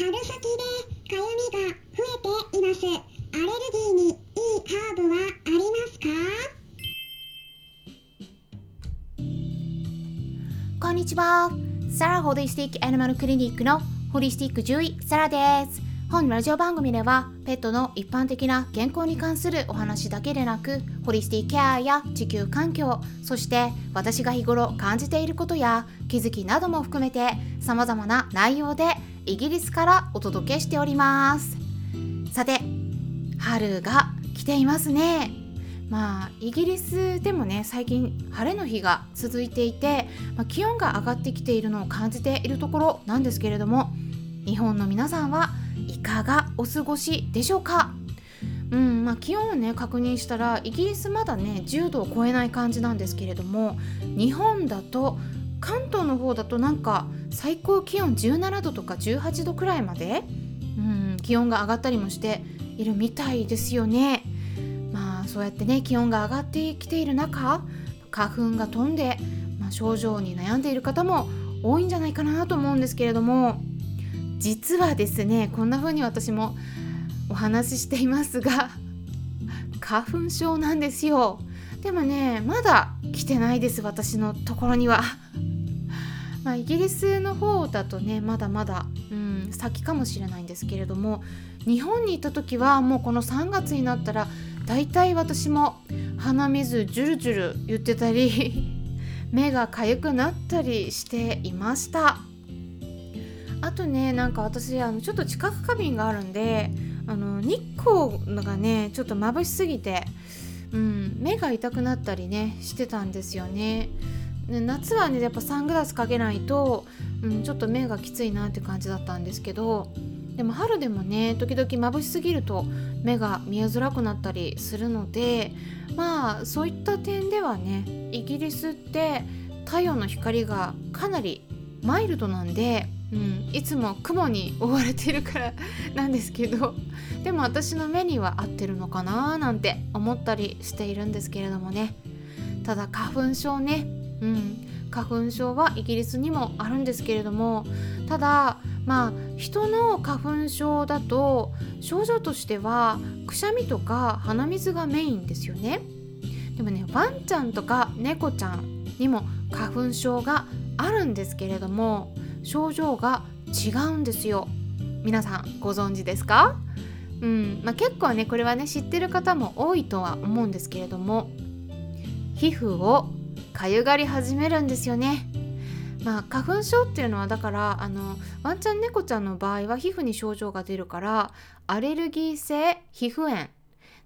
春先でかゆみが増えています。アレルギーにいいハーブはありますか？こんにちは。サラホリスティックアニマルクリニックのホリスティック獣医サラです。本ラジオ番組ではペットの一般的な健康に関するお話だけでなくホリスティケアや地球環境そして私が日頃感じていることや気づきなども含めて様々な内容でイギリスからお届けしております。さて春が来ていますね。まあイギリスでもね最近晴れの日が続いていて、まあ、気温が上がってきているのを感じているところなんですけれども日本の皆さんはいかがお過ごしでしょうか？うんまあ、気温をね確認したらイギリスまだね10度を超えない感じなんですけれども日本だと関東の方だとなんか最高気温17度とか18度くらいまで、うん、気温が上がったりもしているみたいですよね。まあそうやってね気温が上がってきている中花粉が飛んで、まあ、症状に悩んでいる方も多いんじゃないかなと思うんですけれども実はですねこんな風に私もお話ししていますが 花粉症なんですよでもねまだ来てないです私のところにはまあイギリスの方だとねまだまだ、うん、先かもしれないんですけれども日本にいた時はもうこの3月になったらだいたい私も鼻水ジュルジュル言ってたり 目が痒くなったりしていましたあとねなんか私あのちょっと知覚過敏があるんであの日光がねちょっと眩しすぎて、うん、目が痛くなったりねしてたんですよね。夏はねやっぱサングラスかけないと、うん、ちょっと目がきついなって感じだったんですけどでも春でもね時々眩しすぎると目が見えづらくなったりするのでまあそういった点ではねイギリスって太陽の光がかなりマイルドなんでうん、いつも雲に覆われてるから なんですけどでも私の目には合ってるのかななんて思ったりしているんですけれどもね。ただ花粉症ね、うん、花粉症はイギリスにもあるんですけれどもただまあ人の花粉症だと症状としてはくしゃみとか鼻水がメインですよね。でもねワンちゃんとか猫ちゃんにも花粉症があるんですけれども症状が違うんですよ。皆さんご存知ですか？うん。まあ、結構ねこれはね知ってる方も多いとは思うんですけれども皮膚をかゆがり始めるんですよね。まあ花粉症っていうのはだからあのワンちゃん猫ちゃんの場合は皮膚に症状が出るからアレルギー性皮膚炎っ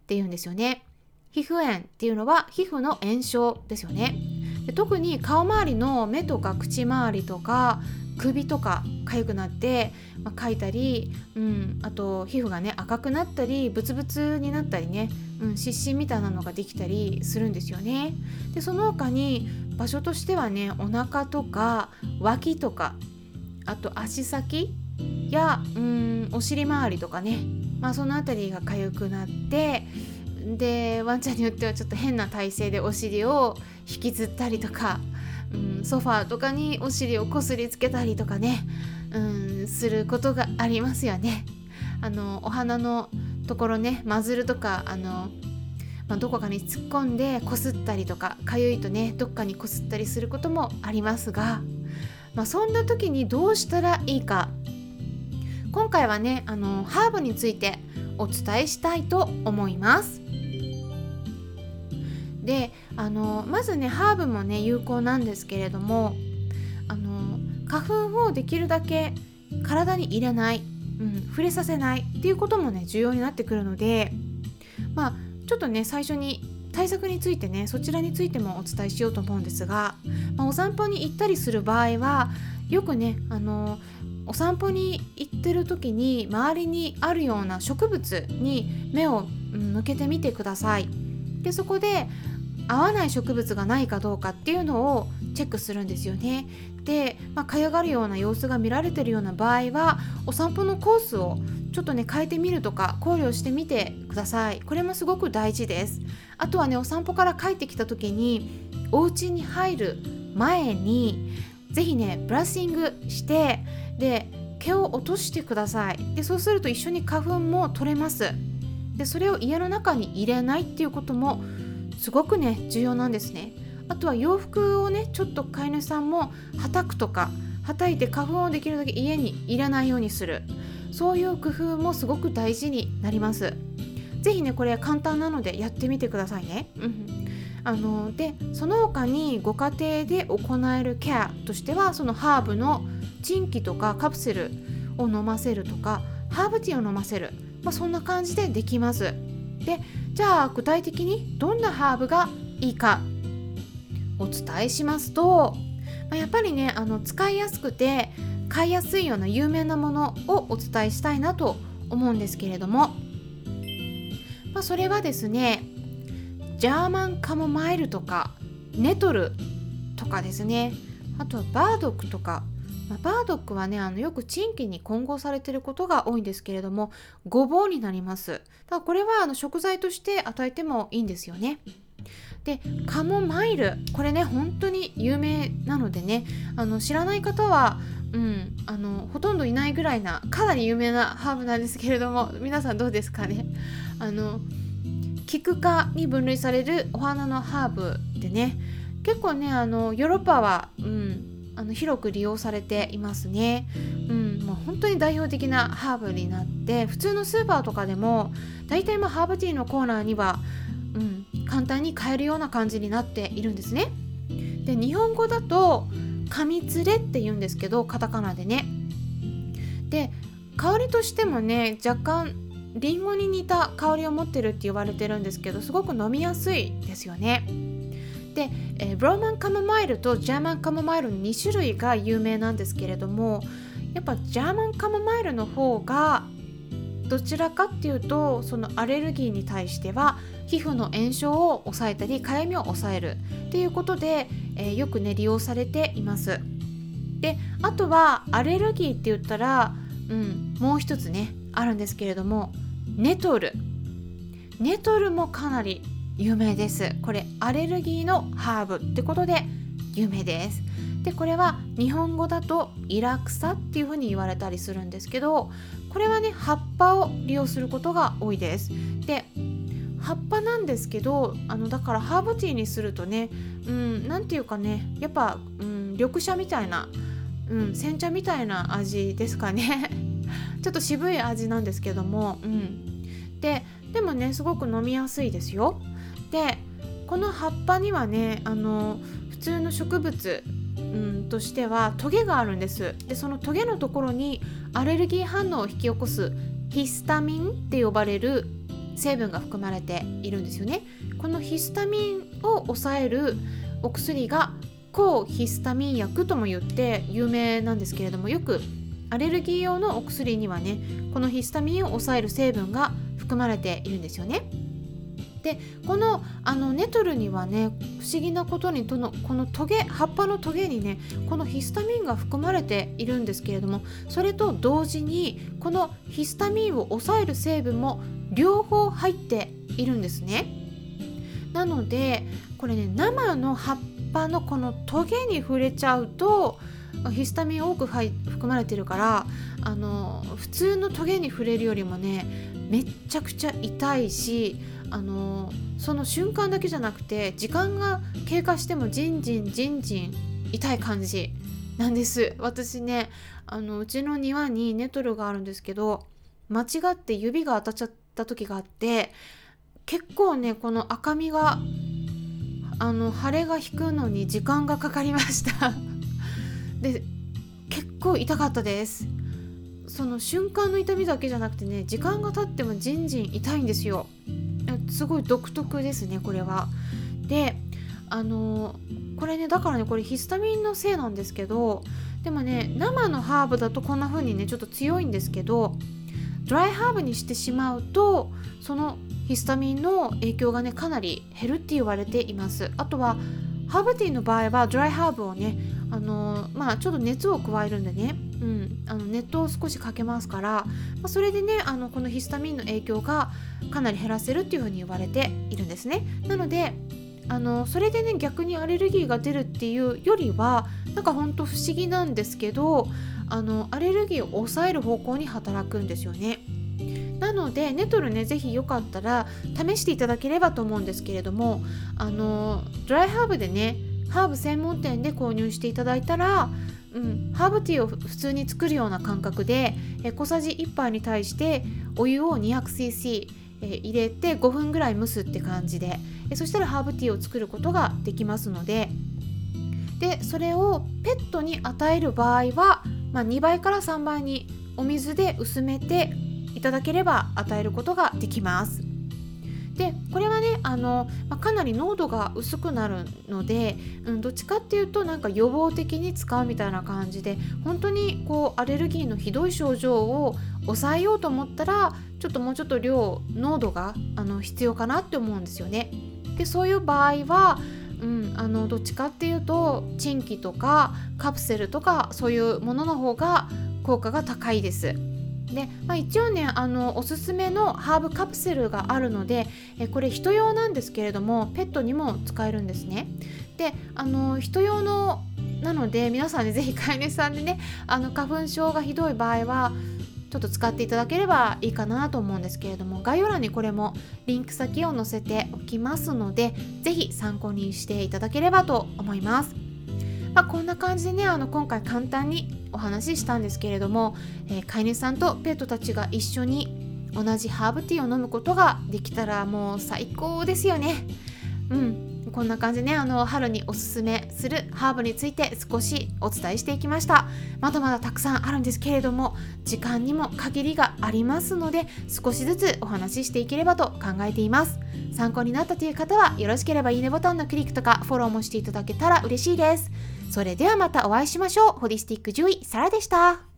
ていうんですよね。皮膚炎っていうのは皮膚の炎症ですよね。で特に顔周りの目とか口周りとか首とか痒くなって、まあ、かいたり、うん、あと皮膚がね赤くなったりブツブツになったりね、うん、湿疹みたいなのができたりするんですよね。でその他に場所としてはねお腹とか脇とかあと足先やうんお尻周りとかね、まあ、その辺りが痒くなってでワンちゃんによってはちょっと変な体勢でお尻を引きずったりとかうん、ソファーとかにお尻をこすりつけたりとかね、うん、することがありますよね。あのお花のところねマズルとかあの、まあ、どこかに突っ込んでこすったりとかかゆいとねどっかにこすったりすることもありますが、まあ、そんな時にどうしたらいいか今回はねあのハーブについてお伝えしたいと思います。であのまずねハーブもね有効なんですけれどもあの花粉をできるだけ体に入れない、うん、触れさせないっていうこともね重要になってくるのでまあちょっとね最初に対策についてねそちらについてもお伝えしようと思うんですが、まあ、お散歩に行ったりする場合はよくねあのお散歩に行ってる時に周りにあるような植物に目を向けてみてください。でそこで合わない植物がないかどうかっていうのをチェックするんですよね。で、まあ、かゆがるような様子が見られてるような場合はお散歩のコースをちょっとね変えてみるとか考慮してみてください。これもすごく大事です。あとはねお散歩から帰ってきた時にお家に入る前に是非ねブラッシングしてで毛を落としてくださいでそうすると一緒に花粉も取れますでそれを家の中に入れないっていうこともすごくね重要なんですねあとは洋服をねちょっと飼い主さんもはたくとかはたいて花粉をできるだけ家に入れないようにする。そういう工夫もすごく大事になります。是非ねこれ簡単なのでやってみてくださいね、うん、あのでその他にご家庭で行えるケアとしてはそのハーブのチンキとかカプセルを飲ませるとかハーブティーを飲ませる、まあ、そんな感じでできます。でじゃあ具体的にどんなハーブがいいかお伝えしますと、まあ、やっぱりねあの使いやすくて買いやすいような有名なものをお伝えしたいなと思うんですけれども、まあ、それはですねジャーマンカモマイルとかネトルとかですねあとはバードックとか、まあ、バードックはねあのよくチンキに混合されてることが多いんですけれどもごぼうになります。だからこれはあの食材として与えてもいいんですよね。でカモマイル。これね本当に有名なのでね。あの知らない方はうん、あのほとんどいないぐらいなかなり有名なハーブなんですけれども皆さんどうですかね。あのキク科に分類されるお花のハーブでね。結構ねあのヨーロッパは、うん、あの広く利用されていますね、うん、もう本当に代表的なハーブになって普通のスーパーとかでも大体まあハーブティーのコーナーには、簡単に買えるような感じになっているんですね。で日本語だと紙連れって言うんですけどカタカナでね。で香りとしてもね若干リンゴに似た香りを持ってるって言われてるんですけどすごく飲みやすいですよね。で、えー、ローマンカモマイルとジャーマンカモマイルの2種類が有名なんですけれどもやっぱジャーマンカモマイルの方がどちらかっていうとそのアレルギーに対しては皮膚の炎症を抑えたりかゆみを抑えるっていうことで、えー、よくね利用されています。であとはアレルギーって言ったら、うん、もう一つねあるんですけれどもネトル。ネトルもかなり有名です。これアレルギーのハーブってことで有名です。でこれは日本語だとイラクサっていうふうに言われたりするんですけどこれはね葉っぱを利用することが多いです。で葉っぱなんですけどあのだからハーブティーにするとねうん何て言うかねやっぱ、うん、緑茶みたいな、うん、煎茶みたいな味ですかね。ちょっと渋い味なんですけども、うん、ででもねすごく飲みやすいですよ。でこの葉っぱにはねあの普通の植物うんとしてはトゲがあるんです。でそのトゲのところにアレルギー反応を引き起こすヒスタミンって呼ばれる成分が含まれているんですよねこのヒスタミンを抑えるお薬が抗ヒスタミン薬とも言って有名なんですけれどもよくアレルギー用のお薬にはねこのヒスタミンを抑える成分が含まれているんですよね。でこのあのネトルにはね不思議なことにとのこのトゲ葉っぱのトゲにねこのヒスタミンが含まれているんですけれどもそれと同時にこのヒスタミンを抑える成分も両方入っているんですね。なのでこれね生の葉っぱのこのトゲに触れちゃうとヒスタミン多く含まれてるからあの普通のトゲに触れるよりもねめっちゃくちゃ痛いしあのその瞬間だけじゃなくて時間が経過してもじんじんじんじん痛い感じなんです私ねあのうちの庭にネトルがあるんですけど間違って指が当たっちゃった時があって結構ねこの赤みがあの腫れが引くのに時間がかかりました。で結構痛かったです。その瞬間の痛みだけじゃなくてね時間が経ってもじんじん痛いんですよ。すごい独特ですねこれは。であのこれねだからねこれヒスタミンのせいなんですけどでもね生のハーブだとこんな風にねちょっと強いんですけどドライハーブにしてしまうとそのヒスタミンの影響がねかなり減るって言われています。あとはハーブティーの場合はドライハーブをねあのまあちょっと熱を加えるんでね、うん、あの熱湯を少しかけますから、まあ、それでねあのこのヒスタミンの影響がかなり減らせるっていうふうに言われているんですね。なのであのそれでね逆にアレルギーが出るっていうよりはなんかほんと不思議なんですけどあのアレルギーを抑える方向に働くんですよね。なのでネトルね是非よかったら試していただければと思うんですけれどもあのドライハーブでねハーブ専門店で購入していただいたら、うん、ハーブティーを普通に作るような感覚でえ小さじ1杯に対してお湯を 200cc え入れて5分ぐらい蒸すって感じでえそしたらハーブティーを作ることができますのででそれをペットに与える場合は、まあ、2倍から3倍にお水で薄めていただければ与えることができます。でこれはねあの、まあ、かなり濃度が薄くなるので、うん、どっちかっていうとなんか予防的に使うみたいな感じで本当にこうアレルギーのひどい症状を抑えようと思ったらちょっともうちょっと量濃度があの必要かなって思うんですよね。でそういう場合はうん、あのどっちかっていうとチンキとかカプセルとかそういうものの方が効果が高いです。で、まあ、一応ねあのおすすめのハーブカプセルがあるのでえこれ人用なんですけれどもペットにも使えるんですね。であの人用のなので皆さんね是非飼い主さんでねあの花粉症がひどい場合はちょっと使っていただければいいかなと思うんですけれども概要欄にこれもリンク先を載せておきますので是非参考にしていただければと思います。まあ、こんな感じでねあの今回簡単にお話ししたんですけれども、えー、飼い主さんとペットたちが一緒に同じハーブティーを飲むことができたらもう最高ですよね。うんこんな感じでね。あの春におすすめするハーブについて少しお伝えしていきました。まだまだたくさんあるんですけれども時間にも限りがありますので少しずつお話ししていければと考えています。参考になったという方はよろしければいいねボタンのクリックとかフォローもしていただけたら嬉しいです。それではまたお会いしましょう。ホリスティック獣医サラでした。